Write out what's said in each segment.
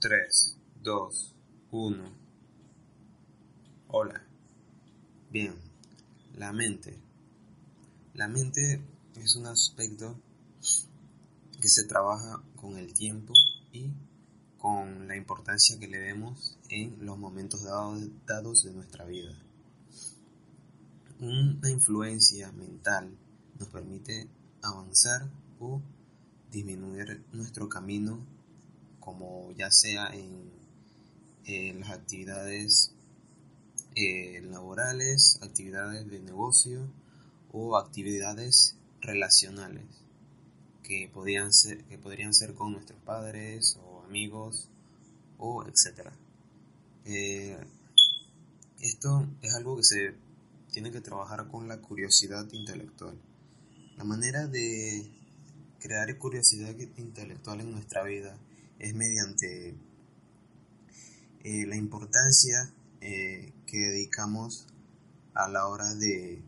3, 2, 1. Hola. Bien, la mente. La mente es un aspecto que se trabaja con el tiempo y con la importancia que le demos en los momentos dados, de nuestra vida. Una influencia mental nos permite avanzar o disminuir nuestro camino como ya sea en las actividades eh, laborales, actividades de negocio o actividades relacionales que podrían ser, que podrían ser con nuestros padres o amigos o etcétera. Eh, esto es algo que se tiene que trabajar con la curiosidad intelectual. La manera de crear curiosidad intelectual en nuestra vida es mediante eh, la importancia eh, que dedicamos a la hora de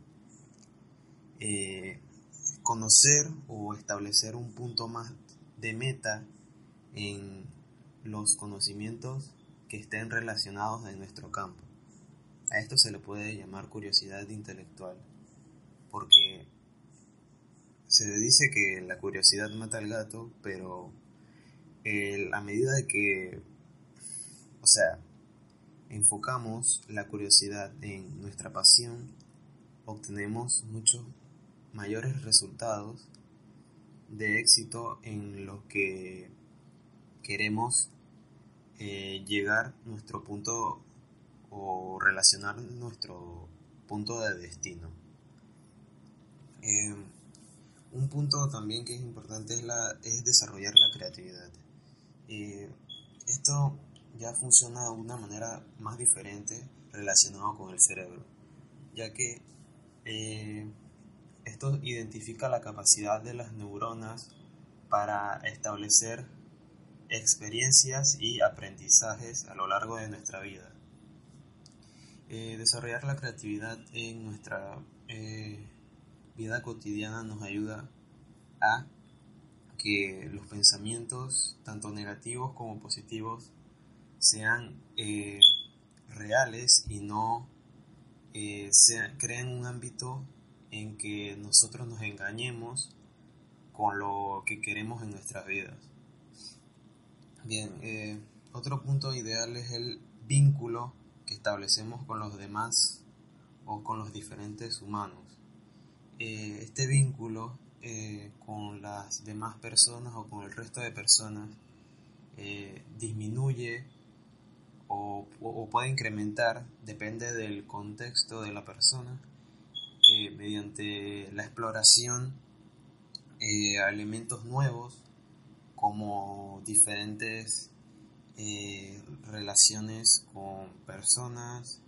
eh, conocer o establecer un punto más de meta en los conocimientos que estén relacionados en nuestro campo. A esto se le puede llamar curiosidad intelectual, porque se dice que la curiosidad mata al gato, pero a medida de que, o sea, enfocamos la curiosidad en nuestra pasión, obtenemos muchos mayores resultados de éxito en lo que queremos eh, llegar nuestro punto o relacionar nuestro punto de destino. Eh, un punto también que es importante es, la, es desarrollar la creatividad. Y esto ya funciona de una manera más diferente relacionado con el cerebro, ya que eh, esto identifica la capacidad de las neuronas para establecer experiencias y aprendizajes a lo largo de nuestra vida. Eh, desarrollar la creatividad en nuestra eh, vida cotidiana nos ayuda a que los pensamientos, tanto negativos como positivos, sean eh, reales y no eh, creen un ámbito en que nosotros nos engañemos con lo que queremos en nuestras vidas. Bien, eh, otro punto ideal es el vínculo que establecemos con los demás o con los diferentes humanos. este vínculo eh, con las demás personas o con el resto de personas eh, disminuye o, puede incrementar, depende del contexto de la persona, eh, mediante la exploración a elementos nuevos como diferentes relaciones con personas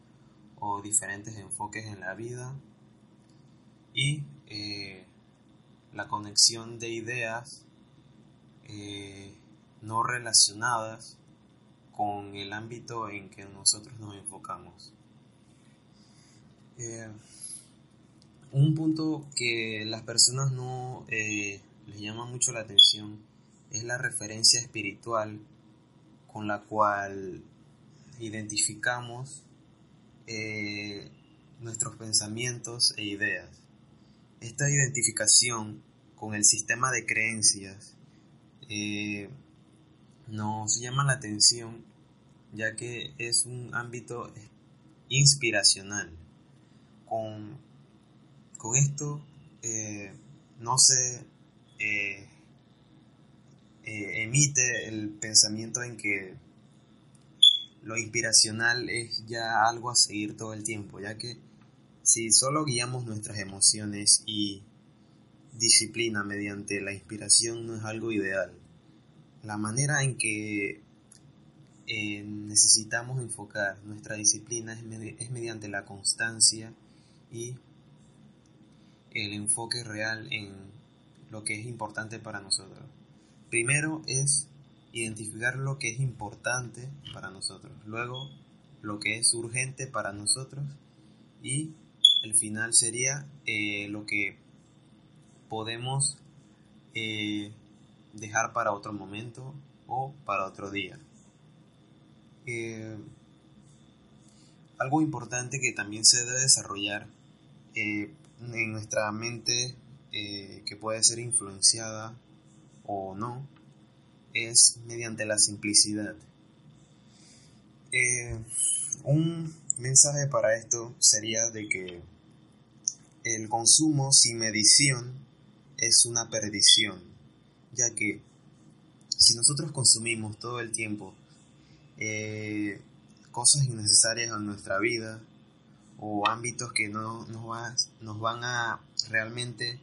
o diferentes enfoques en la vida y la conexión de ideas eh, no relacionadas con el ámbito en que nosotros nos enfocamos. Eh, un punto que las personas no eh, les llama mucho la atención es la referencia espiritual con la cual identificamos nuestros pensamientos e ideas. Esta identificación con el sistema de creencias eh, nos llama la atención ya que es un ámbito inspiracional. Con, con esto eh, no se eh, emite el pensamiento en que lo inspiracional es ya algo a seguir todo el tiempo, ya que si solo guiamos nuestras emociones y disciplina mediante la inspiración no es algo ideal. La manera en que eh, necesitamos enfocar nuestra disciplina es, mediante la constancia y el enfoque real en lo que es importante para nosotros. Primero es identificar lo que es importante para nosotros, luego lo que es urgente para nosotros y el final sería eh, lo que podemos eh, dejar para otro momento o para otro día. Eh, algo importante que también se debe desarrollar en nuestra mente, que puede ser influenciada o no, es mediante la simplicidad. un mensaje para esto sería de que el consumo sin medición es una perdición, ya que si nosotros consumimos todo el tiempo eh, cosas innecesarias en nuestra vida o ámbitos que no nos, nos van a realmente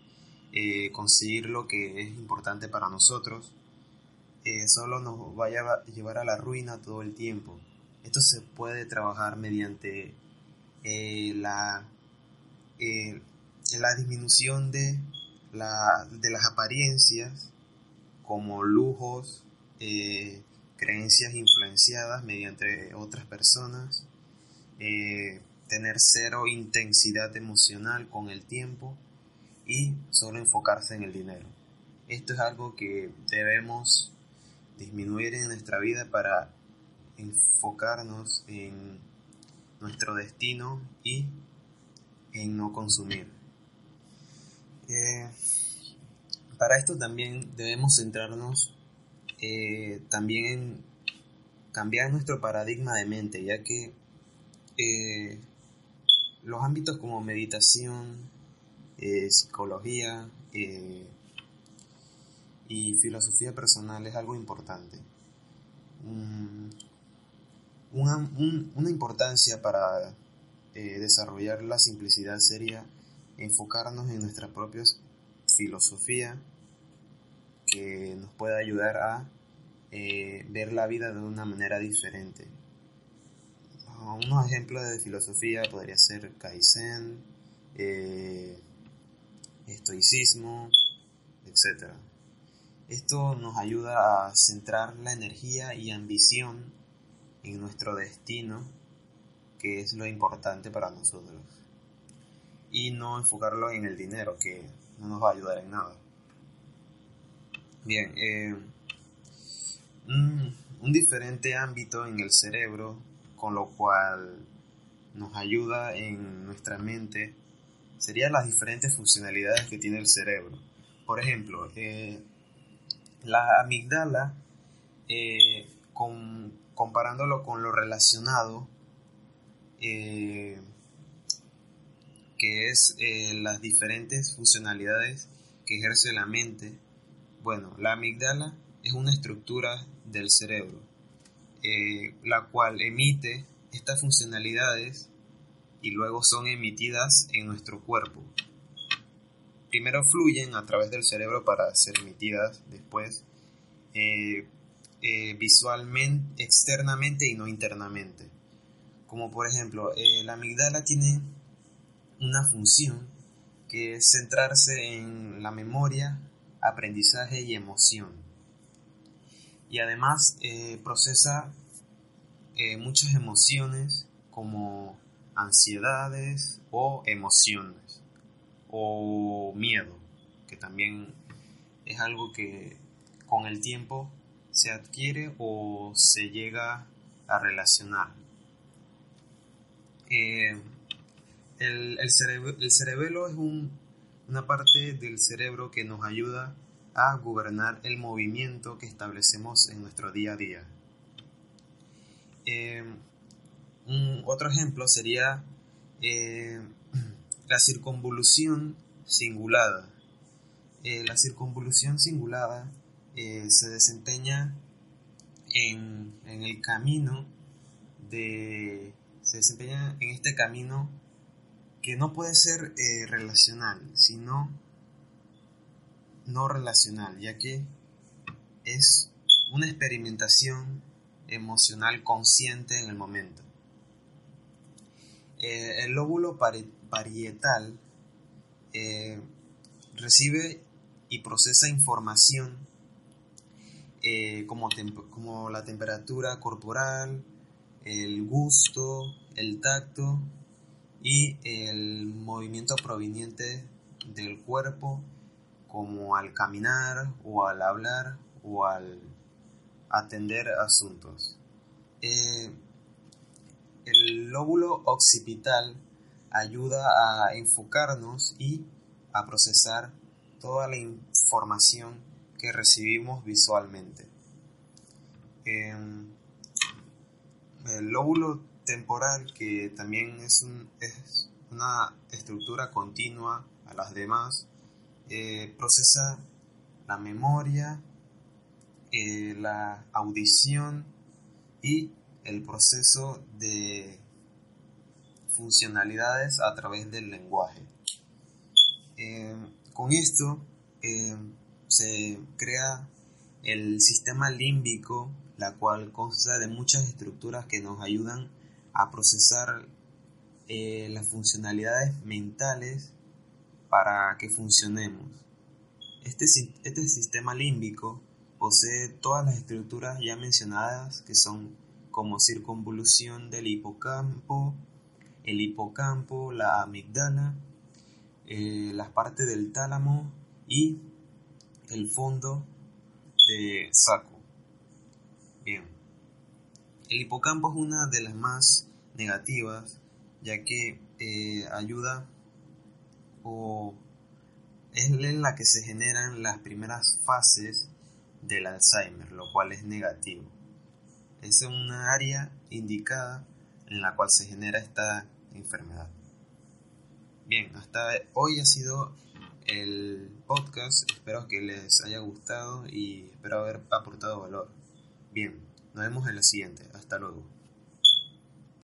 eh, conseguir lo que es importante para nosotros, eh, solo nos va a llevar a la ruina todo el tiempo. Esto se puede trabajar mediante la, la disminución de, la, de las apariencias como lujos, eh, creencias influenciadas mediante otras personas, eh, tener cero intensidad emocional con el tiempo y solo enfocarse en el dinero. Esto es algo que debemos disminuir en nuestra vida para enfocarnos en nuestro destino y en no consumir. Para esto también debemos centrarnos eh, también en cambiar nuestro paradigma de mente, ya que eh, los ámbitos como meditación, eh, psicología y filosofía personal es algo importante. una, una, importancia para desarrollar la simplicidad sería enfocarnos en nuestras propias filosofía que nos pueda ayudar a eh, ver la vida de una manera diferente. Unos ejemplos de filosofía podría ser Kaizen, eh, estoicismo, etc. Esto nos ayuda a centrar la energía y ambición en nuestro destino, que es lo importante para nosotros, y no enfocarlo en el dinero, que no nos va a ayudar en nada. Bien, eh, un, diferente ámbito en el cerebro, con lo cual nos ayuda en nuestra mente, serían las diferentes funcionalidades que tiene el cerebro. Por ejemplo, eh, la amígdala, eh, comparándolo con lo relacionado, que es eh, las diferentes funcionalidades que ejerce la mente. Bueno, la amígdala es una estructura del cerebro, eh, la cual emite estas funcionalidades y luego son emitidas en nuestro cuerpo. Primero fluyen a través del cerebro para ser emitidas después eh, visualmente, externamente y no internamente. Como por ejemplo, la amígdala tiene una función que es centrarse en la memoria, aprendizaje y emoción. Y además eh, procesa eh, muchas emociones como ansiedades o emociones o miedo, que también es algo que con el tiempo se adquiere o se llega a relacionar. Eh, el, el, cerebelo es una parte del cerebro que nos ayuda a gobernar el movimiento que establecemos en nuestro día a día. Eh, un, otro ejemplo sería eh, la circunvolución cingulada. Eh, la circunvolución cingulada se desempeña en, en, el camino de se desempeña en este camino que no puede ser eh, relacional, sino no relacional, ya que es una experimentación emocional consciente en el momento. Eh, el lóbulo parietal eh, recibe y procesa información como, como la temperatura corporal, el gusto, el tacto y el movimiento proveniente del cuerpo como al caminar o al hablar o al atender asuntos. eh, el lóbulo occipital ayuda a enfocarnos y a procesar toda la información que recibimos visualmente. Em, el lóbulo temporal, que también es, una estructura continua a las demás, eh, procesa la memoria, eh, la audición y el proceso de funcionalidades a través del lenguaje. Eh, con esto se crea el sistema límbico, la cual consta de muchas estructuras que nos ayudan a procesar las funcionalidades mentales para que funcionemos. Este, este sistema límbico posee todas las estructuras ya mencionadas que son como circunvolución del hipocampo, el hipocampo, la amigdala, eh, las partes del tálamo y el fondo de saco. Bien, el hipocampo es una de las más negativas ya que eh, ayuda o es en la que se generan las primeras fases del Alzheimer, lo cual es negativo. Es una área indicada en la cual se genera esta enfermedad. Bien, hasta hoy ha sido el podcast. Espero que les haya gustado y espero haber aportado valor. Bien, nos vemos en la siguiente. Hasta luego.